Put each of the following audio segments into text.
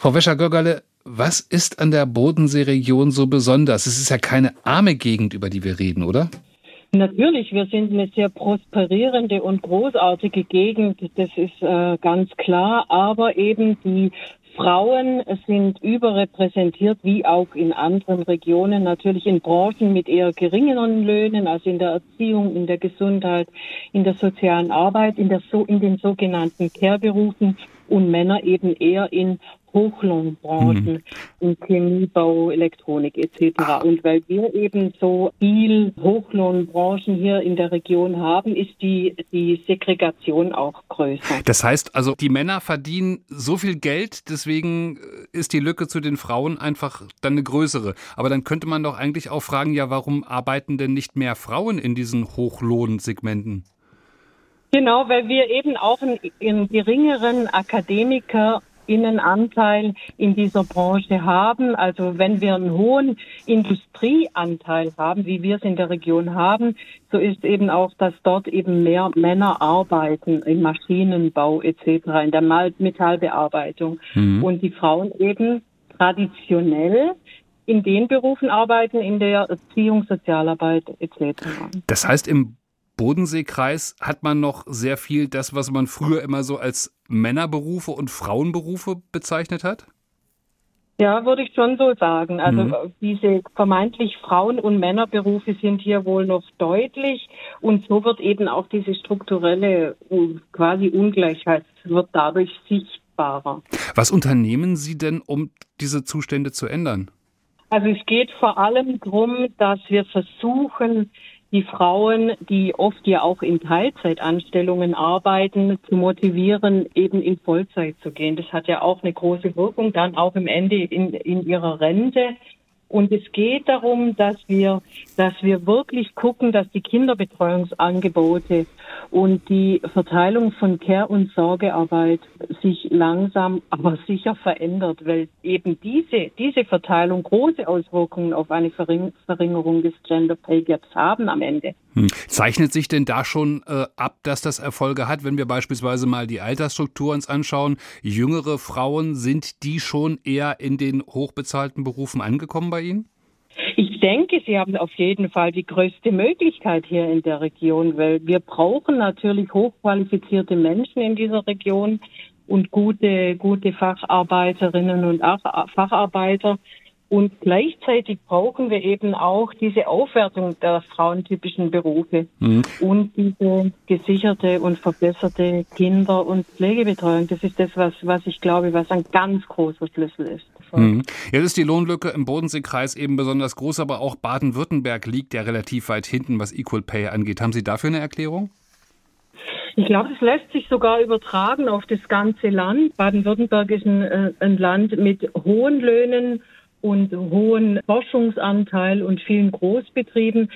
Frau Wäscher-Göggerle, was ist an der Bodenseeregion so besonders? Es ist ja keine arme Gegend, über die wir reden, oder? Natürlich, wir sind eine sehr prosperierende und großartige Gegend, das ist äh, ganz klar, aber eben die Frauen sind überrepräsentiert, wie auch in anderen Regionen, natürlich in Branchen mit eher geringeren Löhnen, also in der Erziehung, in der Gesundheit, in der sozialen Arbeit, in, der so, in den sogenannten Care-Berufen und Männer eben eher in Hochlohnbranchen, mhm. in Chemiebau, Elektronik etc. Ah. Und weil wir eben so viel Hochlohnbranchen hier in der Region haben, ist die, die Segregation auch größer. Das heißt also, die Männer verdienen so viel Geld, deswegen ist die Lücke zu den Frauen einfach dann eine größere. Aber dann könnte man doch eigentlich auch fragen, ja, warum arbeiten denn nicht mehr Frauen in diesen Hochlohnsegmenten? Genau, weil wir eben auch einen, einen geringeren Akademiker Innenanteil in dieser Branche haben. Also wenn wir einen hohen Industrieanteil haben, wie wir es in der Region haben, so ist eben auch, dass dort eben mehr Männer arbeiten im Maschinenbau etc., in der Metallbearbeitung. Mhm. Und die Frauen eben traditionell in den Berufen arbeiten, in der Erziehung, Sozialarbeit etc. Das heißt, im Bodenseekreis hat man noch sehr viel das, was man früher immer so als Männerberufe und Frauenberufe bezeichnet hat? Ja, würde ich schon so sagen. Also mhm. diese vermeintlich Frauen- und Männerberufe sind hier wohl noch deutlich und so wird eben auch diese strukturelle quasi Ungleichheit wird dadurch sichtbarer. Was unternehmen Sie denn, um diese Zustände zu ändern? Also es geht vor allem darum, dass wir versuchen, die Frauen, die oft ja auch in Teilzeitanstellungen arbeiten, zu motivieren, eben in Vollzeit zu gehen. Das hat ja auch eine große Wirkung, dann auch im Ende in, in ihrer Rente. Und es geht darum, dass wir, dass wir wirklich gucken, dass die Kinderbetreuungsangebote und die Verteilung von Care- und Sorgearbeit sich langsam, aber sicher verändert, weil eben diese, diese Verteilung große Auswirkungen auf eine Verringerung des Gender Pay Gaps haben am Ende. Hm. Zeichnet sich denn da schon äh, ab, dass das Erfolge hat, wenn wir beispielsweise mal die Altersstruktur uns anschauen? Jüngere Frauen, sind die schon eher in den hochbezahlten Berufen angekommen bei Ihnen? Ich denke, Sie haben auf jeden Fall die größte Möglichkeit hier in der Region, weil wir brauchen natürlich hochqualifizierte Menschen in dieser Region und gute, gute Facharbeiterinnen und Facharbeiter. Und gleichzeitig brauchen wir eben auch diese Aufwertung der frauentypischen Berufe mhm. und diese gesicherte und verbesserte Kinder- und Pflegebetreuung. Das ist das, was, was ich glaube, was ein ganz großer Schlüssel ist. Mhm. Jetzt ist die Lohnlücke im Bodenseekreis eben besonders groß, aber auch Baden-Württemberg liegt ja relativ weit hinten, was Equal Pay angeht. Haben Sie dafür eine Erklärung? Ich glaube, es lässt sich sogar übertragen auf das ganze Land. Baden-Württemberg ist ein, äh, ein Land mit hohen Löhnen und hohen Forschungsanteil und vielen Großbetrieben.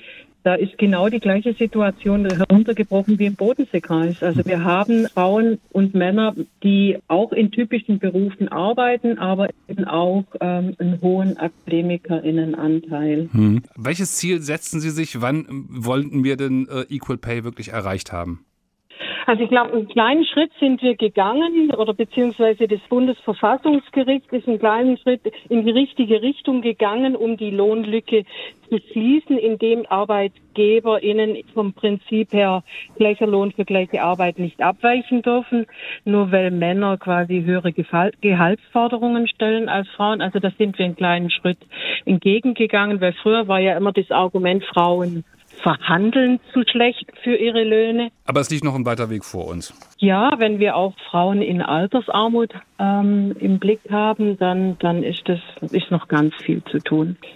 Da ist genau die gleiche Situation heruntergebrochen wie im Bodenseekreis. Also wir haben Frauen und Männer, die auch in typischen Berufen arbeiten, aber eben auch ähm, einen hohen Akademikerinnenanteil. Hm. Welches Ziel setzen Sie sich? Wann wollten wir denn äh, Equal Pay wirklich erreicht haben? Also ich glaube, einen kleinen Schritt sind wir gegangen oder beziehungsweise das Bundesverfassungsgericht ist einen kleinen Schritt in die richtige Richtung gegangen, um die Lohnlücke zu schließen, indem ArbeitgeberInnen vom Prinzip her gleicher Lohn für gleiche Arbeit nicht abweichen dürfen, nur weil Männer quasi höhere Gehaltsforderungen stellen als Frauen. Also da sind wir einen kleinen Schritt entgegengegangen, weil früher war ja immer das Argument, Frauen verhandeln zu schlecht für ihre Löhne. Aber es liegt noch ein weiter Weg vor uns. Ja, wenn wir auch Frauen in Altersarmut ähm, im Blick haben, dann, dann ist das ist noch ganz viel zu tun.